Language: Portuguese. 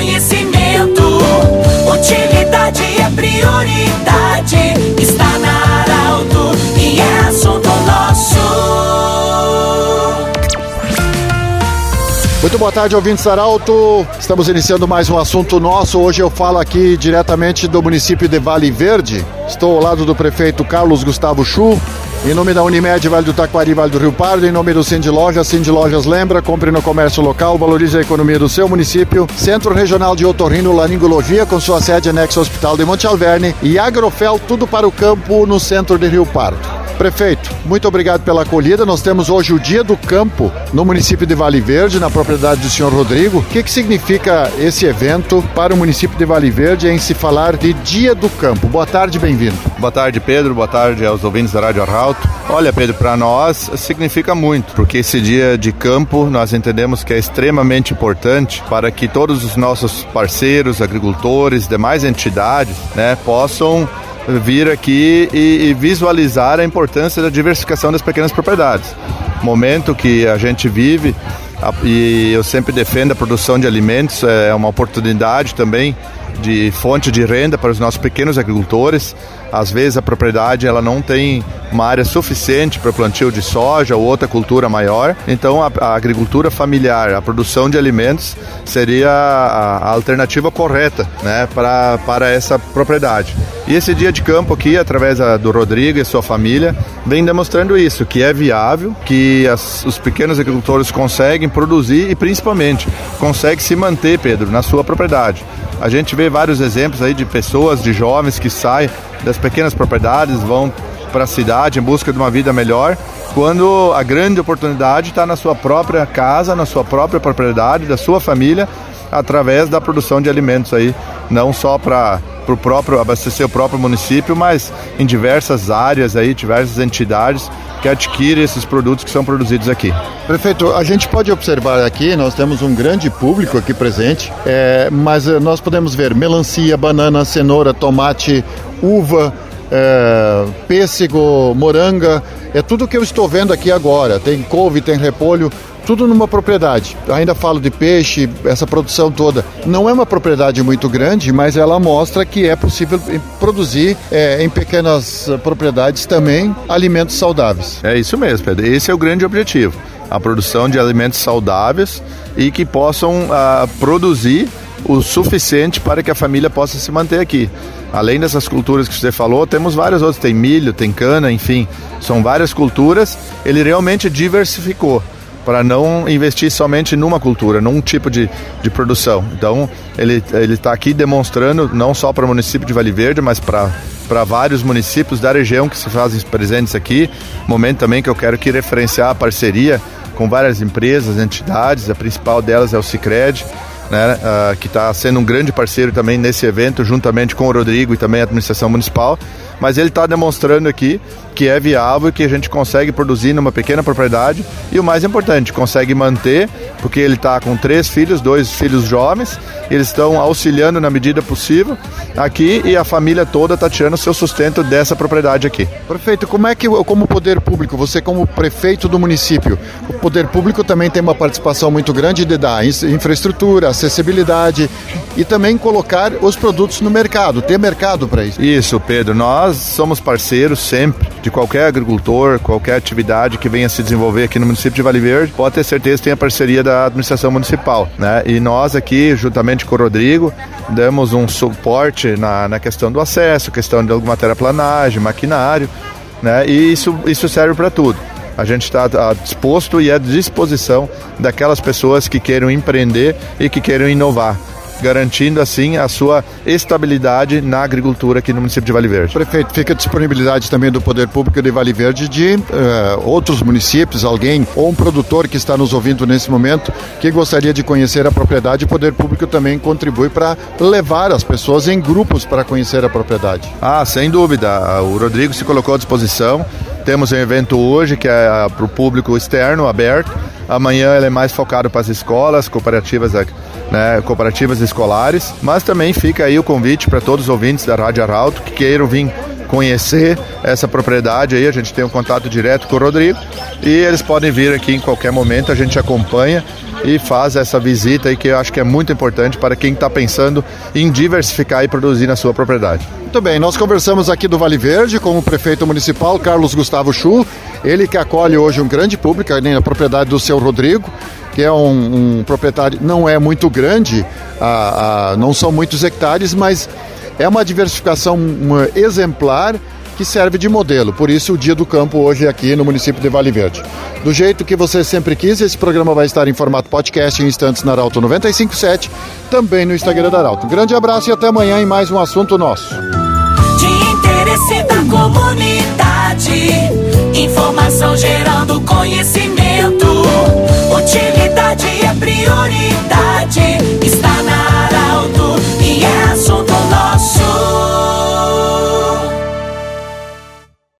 conhecimento. Utilidade é prioridade. Está na Arauto e é assunto nosso. Muito boa tarde, ouvintes Arauto. Estamos iniciando mais um assunto nosso. Hoje eu falo aqui diretamente do município de Vale Verde. Estou ao lado do prefeito Carlos Gustavo Chu. Em nome da Unimed, Vale do Taquari, Vale do Rio Pardo, em nome do Cindy Lojas, Cindy Lojas lembra, compre no comércio local, valorize a economia do seu município. Centro Regional de Otorrino Laringologia, com sua sede anexo ao Hospital de Monte Alverne. E Agrofel, tudo para o campo no centro de Rio Pardo. Prefeito, muito obrigado pela acolhida. Nós temos hoje o Dia do Campo no município de Vale Verde, na propriedade do senhor Rodrigo. O que, que significa esse evento para o município de Vale Verde em se falar de Dia do Campo? Boa tarde, bem-vindo. Boa tarde, Pedro. Boa tarde aos ouvintes da Rádio Arauto. Olha, Pedro, para nós significa muito, porque esse dia de campo nós entendemos que é extremamente importante para que todos os nossos parceiros, agricultores, demais entidades, né, possam vir aqui e, e visualizar a importância da diversificação das pequenas propriedades. Momento que a gente vive e eu sempre defendo a produção de alimentos, é uma oportunidade também de fonte de renda para os nossos pequenos agricultores. Às vezes a propriedade ela não tem uma área suficiente para plantio de soja ou outra cultura maior. Então a, a agricultura familiar, a produção de alimentos seria a, a alternativa correta, né, para para essa propriedade. E esse dia de campo aqui, através do Rodrigo e sua família, vem demonstrando isso, que é viável, que as, os pequenos agricultores conseguem produzir e principalmente conseguem se manter, Pedro, na sua propriedade. A gente vê vários exemplos aí de pessoas, de jovens que saem das pequenas propriedades, vão para a cidade em busca de uma vida melhor, quando a grande oportunidade está na sua própria casa, na sua própria propriedade, da sua família, através da produção de alimentos aí, não só para o próprio abastecer o próprio município, mas em diversas áreas aí, diversas entidades que adquire esses produtos que são produzidos aqui. Prefeito, a gente pode observar aqui, nós temos um grande público aqui presente, é, mas eh, nós podemos ver melancia, banana, cenoura, tomate, uva, é, pêssego, moranga, é tudo que eu estou vendo aqui agora. Tem couve, tem repolho, tudo numa propriedade. Ainda falo de peixe, essa produção toda. Não é uma propriedade muito grande, mas ela mostra que é possível produzir é, em pequenas propriedades também alimentos saudáveis. É isso mesmo, Pedro. Esse é o grande objetivo. A produção de alimentos saudáveis e que possam uh, produzir o suficiente para que a família possa se manter aqui. Além dessas culturas que você falou, temos várias outras. Tem milho, tem cana, enfim. São várias culturas. Ele realmente diversificou para não investir somente numa cultura, num tipo de, de produção. Então, ele está aqui demonstrando, não só para o município de Vale Verde, mas para vários municípios da região que se fazem presentes aqui. Momento também que eu quero aqui referenciar a parceria com várias empresas, entidades, a principal delas é o Cicred, né, uh, que está sendo um grande parceiro também nesse evento, juntamente com o Rodrigo e também a administração municipal. Mas ele está demonstrando aqui que é viável e que a gente consegue produzir numa pequena propriedade. E o mais importante, consegue manter, porque ele está com três filhos, dois filhos jovens, eles estão auxiliando na medida possível aqui e a família toda está tirando seu sustento dessa propriedade aqui. Prefeito, como é que, como poder público, você como prefeito do município, o poder público também tem uma participação muito grande de dar infraestrutura, acessibilidade e também colocar os produtos no mercado, ter mercado para isso. Isso, Pedro, nós somos parceiros sempre de qualquer agricultor, qualquer atividade que venha se desenvolver aqui no município de Vale Verde, pode ter certeza que tem a parceria da administração municipal, né? E nós aqui, juntamente com o Rodrigo, damos um suporte na, na questão do acesso, questão de alguma terraplanagem, maquinário, né? E isso, isso serve para tudo. A gente está disposto e à disposição daquelas pessoas que queiram empreender e que queiram inovar garantindo assim a sua estabilidade na agricultura aqui no município de Vale Verde. Prefeito, fica a disponibilidade também do Poder Público de Vale Verde de uh, outros municípios, alguém ou um produtor que está nos ouvindo nesse momento que gostaria de conhecer a propriedade, o Poder Público também contribui para levar as pessoas em grupos para conhecer a propriedade. Ah, sem dúvida. O Rodrigo se colocou à disposição. Temos um evento hoje que é para o público externo, aberto. Amanhã ele é mais focado para as escolas, cooperativas né, cooperativas escolares, mas também fica aí o convite para todos os ouvintes da Rádio Arauto que queiram vir conhecer essa propriedade aí, a gente tem um contato direto com o Rodrigo e eles podem vir aqui em qualquer momento, a gente acompanha e faz essa visita aí que eu acho que é muito importante para quem está pensando em diversificar e produzir na sua propriedade. Muito bem, nós conversamos aqui do Vale Verde com o prefeito municipal Carlos Gustavo Chu, ele que acolhe hoje um grande público na propriedade do seu Rodrigo, que é um, um proprietário, não é muito grande, a, a, não são muitos hectares, mas é uma diversificação exemplar que serve de modelo. Por isso, o Dia do Campo hoje aqui no município de Vale Verde. Do jeito que você sempre quis, esse programa vai estar em formato podcast em instantes na Arauto 957, também no Instagram da Arauto. Um grande abraço e até amanhã em mais um assunto nosso. De interesse da comunidade, informação gerando conhecimento. Utilidade é prioridade.